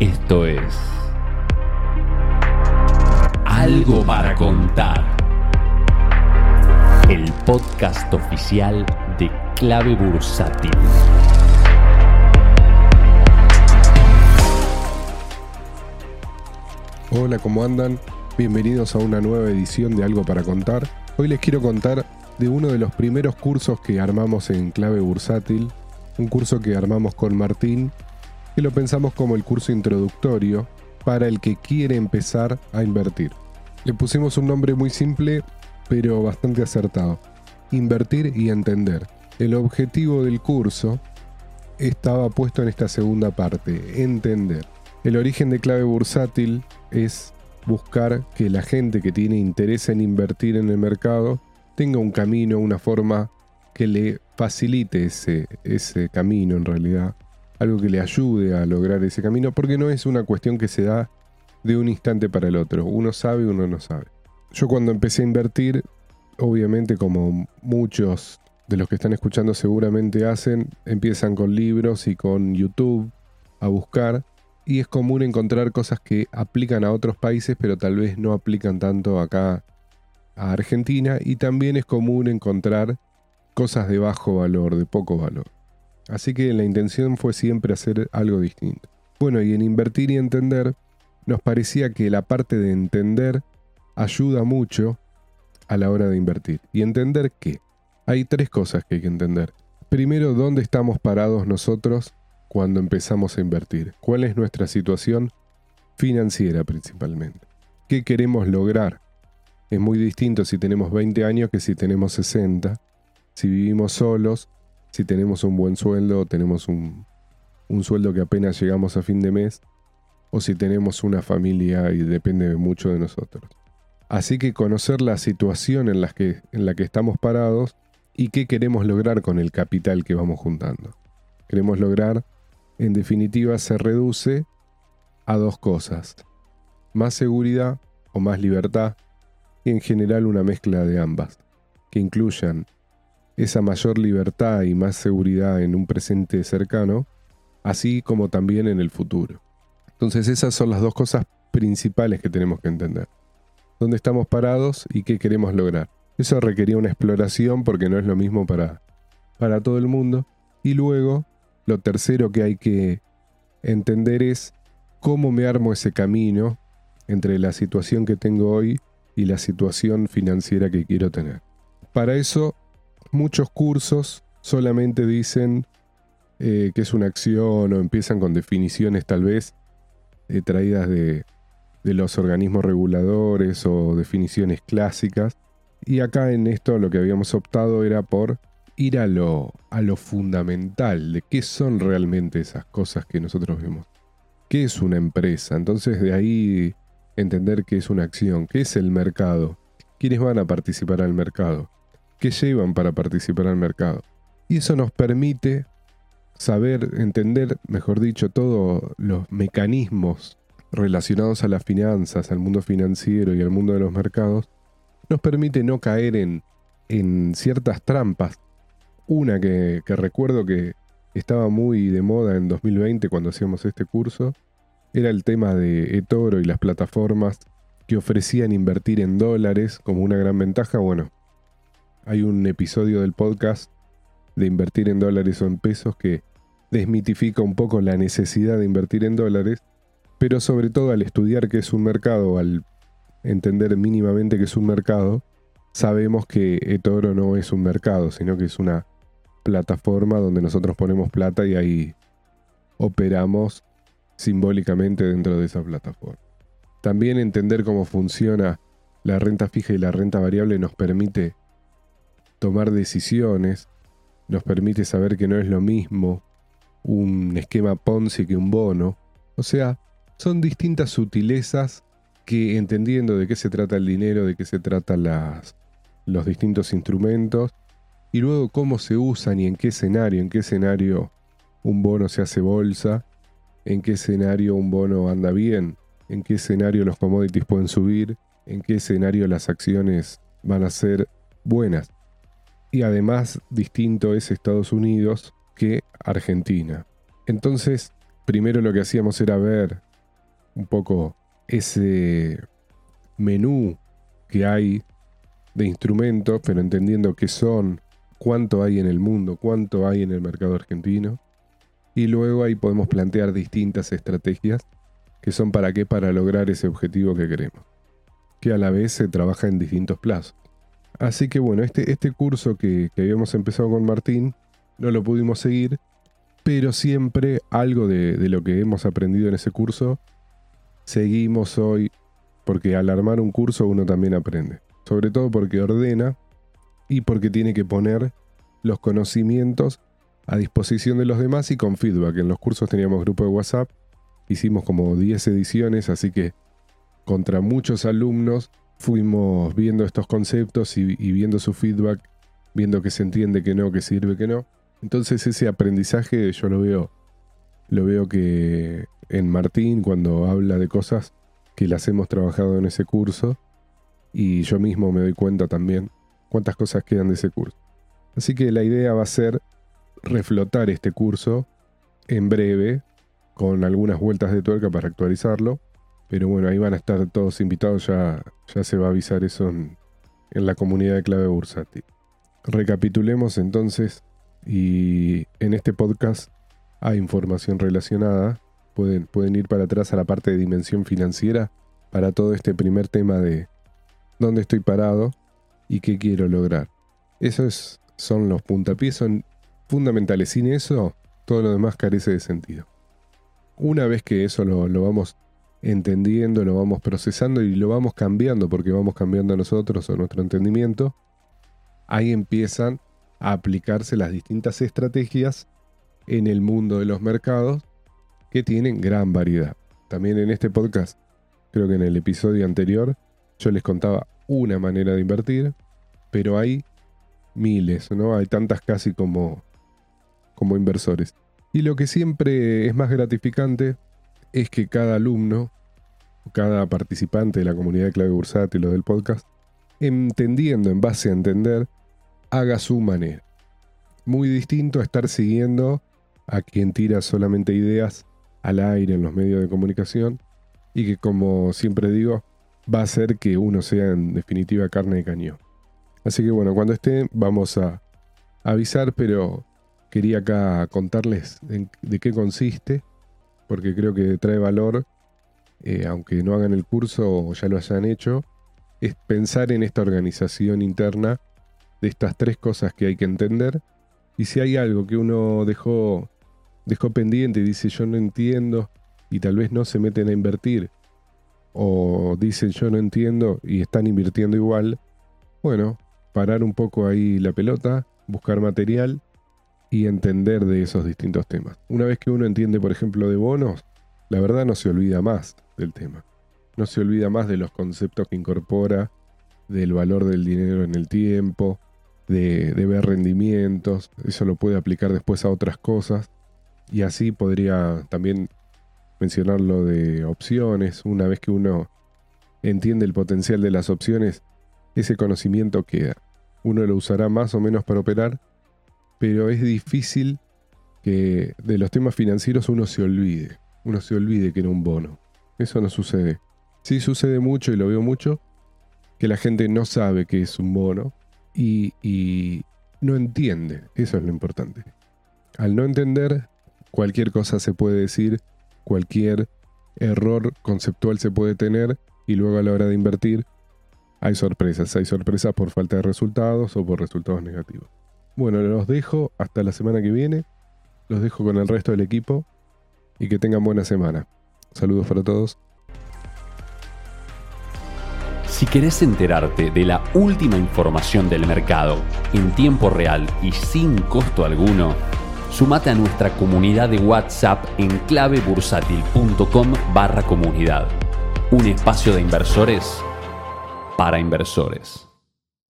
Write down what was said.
Esto es Algo para contar. El podcast oficial de Clave Bursátil. Hola, ¿cómo andan? Bienvenidos a una nueva edición de Algo para Contar. Hoy les quiero contar de uno de los primeros cursos que armamos en Clave Bursátil, un curso que armamos con Martín, que lo pensamos como el curso introductorio para el que quiere empezar a invertir. Le pusimos un nombre muy simple, pero bastante acertado. Invertir y entender. El objetivo del curso estaba puesto en esta segunda parte, entender. El origen de clave bursátil es buscar que la gente que tiene interés en invertir en el mercado tenga un camino, una forma que le facilite ese, ese camino en realidad, algo que le ayude a lograr ese camino, porque no es una cuestión que se da de un instante para el otro, uno sabe, uno no sabe. Yo cuando empecé a invertir, obviamente como muchos de los que están escuchando seguramente hacen, empiezan con libros y con YouTube a buscar y es común encontrar cosas que aplican a otros países, pero tal vez no aplican tanto acá a Argentina. Y también es común encontrar cosas de bajo valor, de poco valor. Así que la intención fue siempre hacer algo distinto. Bueno, y en invertir y entender, nos parecía que la parte de entender ayuda mucho a la hora de invertir. ¿Y entender qué? Hay tres cosas que hay que entender. Primero, dónde estamos parados nosotros cuando empezamos a invertir? ¿Cuál es nuestra situación financiera principalmente? ¿Qué queremos lograr? Es muy distinto si tenemos 20 años que si tenemos 60, si vivimos solos, si tenemos un buen sueldo tenemos un, un sueldo que apenas llegamos a fin de mes, o si tenemos una familia y depende mucho de nosotros. Así que conocer la situación en que, en la que estamos parados y qué queremos lograr con el capital que vamos juntando. Queremos lograr en definitiva se reduce a dos cosas. Más seguridad o más libertad y en general una mezcla de ambas, que incluyan esa mayor libertad y más seguridad en un presente cercano, así como también en el futuro. Entonces esas son las dos cosas principales que tenemos que entender. ¿Dónde estamos parados y qué queremos lograr? Eso requería una exploración porque no es lo mismo para, para todo el mundo. Y luego lo tercero que hay que entender es cómo me armo ese camino entre la situación que tengo hoy y la situación financiera que quiero tener. Para eso, muchos cursos solamente dicen eh, que es una acción o empiezan con definiciones tal vez eh, traídas de, los organismos reguladores o definiciones clásicas. Y acá en esto lo que habíamos optado era por ir a lo, a lo fundamental de qué son realmente esas cosas que nosotros vemos. ¿Qué es una empresa? Entonces de ahí entender qué es una acción, qué es el mercado, quiénes van a participar al mercado, qué llevan para participar al mercado. Y eso nos permite saber, entender, mejor dicho, todos los mecanismos relacionados a las finanzas, al mundo financiero y al mundo de los mercados, nos permite no caer en, en ciertas trampas una que, recuerdo que estaba muy de moda en 2020 cuando hacíamos este curso era el tema de eToro y las plataformas que ofrecían invertir en dólares como una gran ventaja. Bueno, hay un episodio del podcast de invertir en dólares o en pesos que desmitifica un poco la necesidad de invertir en dólares, pero sobre todo al estudiar qué es un mercado, al entender mínimamente que es un mercado, sabemos que eToro no es un mercado, sino que es una plataforma donde nosotros ponemos plata y ahí operamos simbólicamente dentro de esa plataforma. También entender cómo funciona la renta fija y la renta variable nos permite tomar decisiones, nos permite saber que no es lo mismo un esquema Ponzi que un bono. O sea, son distintas sutilezas que entendiendo de qué se trata el dinero, de qué se tratan las, los distintos instrumentos, y luego cómo se usan y en qué escenario, en qué escenario un bono se hace bolsa, en qué escenario un bono anda bien, en qué escenario los commodities pueden subir, en qué escenario las acciones van a ser buenas. Y además distinto es Estados Unidos que Argentina. Entonces, primero lo que hacíamos era ver un poco ese menú que hay de instrumentos, pero entendiendo qué son, cuánto hay en el mundo, cuánto hay en el mercado argentino. Y luego ahí podemos plantear distintas estrategias que son para qué, para lograr ese objetivo que queremos. Que a la vez se trabaja en distintos plazos. Así que bueno, este, este curso que, habíamos empezado con Martín, no lo pudimos seguir, pero siempre algo de, de lo que hemos aprendido en ese curso, seguimos hoy, porque al armar un curso uno también aprende. Sobre todo porque ordena y porque tiene que poner los conocimientos a disposición de los demás y con feedback. En los cursos teníamos grupo de WhatsApp, hicimos como 10 ediciones, así que contra muchos alumnos fuimos viendo estos conceptos y, viendo su feedback, viendo que se entiende, que no, que sirve, que no. Entonces ese aprendizaje yo lo veo, lo veo que en Martín cuando habla de cosas que las hemos trabajado en ese curso y yo mismo me doy cuenta también cuántas cosas quedan de ese curso. Así que la idea va a ser reflotar este curso en breve con algunas vueltas de tuerca para actualizarlo. Pero bueno, ahí van a estar todos invitados, ya, ya se va a avisar eso en, la comunidad de clave bursátil. Recapitulemos entonces y en este podcast hay información relacionada. Pueden, pueden ir para atrás a la parte de dimensión financiera para todo este primer tema de dónde estoy parado y qué quiero lograr. Esos son los puntapiés, son fundamentales. Sin eso, todo lo demás carece de sentido. Una vez que eso lo, lo vamos entendiendo, lo vamos procesando y lo vamos cambiando porque vamos cambiando nosotros o nuestro entendimiento, ahí empiezan a aplicarse las distintas estrategias en el mundo de los mercados que tienen gran variedad. También en este podcast, creo que en el episodio anterior, yo les contaba una manera de invertir, pero hay miles, ¿no? Hay tantas casi como, como inversores. Y lo que siempre es más gratificante es que cada alumno, cada participante de la comunidad de clave bursátil o del podcast, entendiendo en base a entender, haga su manera. Muy distinto a estar siguiendo a quien tira solamente ideas al aire en los medios de comunicación y que como siempre digo, va a hacer que uno sea en definitiva carne de cañón. Así que bueno, cuando esté vamos a avisar, pero quería acá contarles de qué consiste porque creo que trae valor, eh, aunque no hagan el curso o ya lo hayan hecho, es pensar en esta organización interna de estas tres cosas que hay que entender. Y si hay algo que uno dejó, dejó pendiente y dice yo no entiendo y tal vez no se meten a invertir, o dicen yo no entiendo y están invirtiendo igual, bueno, parar un poco ahí la pelota, buscar material y entender de esos distintos temas. Una vez que uno entiende, por ejemplo, de bonos, la verdad no se olvida más del tema. No se olvida más de los conceptos que incorpora, del valor del dinero en el tiempo, de, ver rendimientos. Eso lo puede aplicar después a otras cosas. Y así podría también mencionar lo de opciones. Una vez que uno entiende el potencial de las opciones, ese conocimiento queda. Uno lo usará más o menos para operar, pero es difícil que de los temas financieros uno se olvide. Uno se olvide que era un bono. Eso no sucede. Sí sucede mucho y lo veo mucho, que la gente no sabe que es un bono y, y no entiende. Eso es lo importante. Al no entender, cualquier cosa se puede decir, cualquier error conceptual se puede tener y luego a la hora de invertir hay sorpresas. Hay sorpresas por falta de resultados o por resultados negativos. Bueno, los dejo hasta la semana que viene. Los dejo con el resto del equipo y que tengan buena semana. Saludos para todos. Si querés enterarte de la última información del mercado en tiempo real y sin costo alguno, sumate a nuestra comunidad de WhatsApp en clavebursátil.com barra comunidad. Un espacio de inversores para inversores.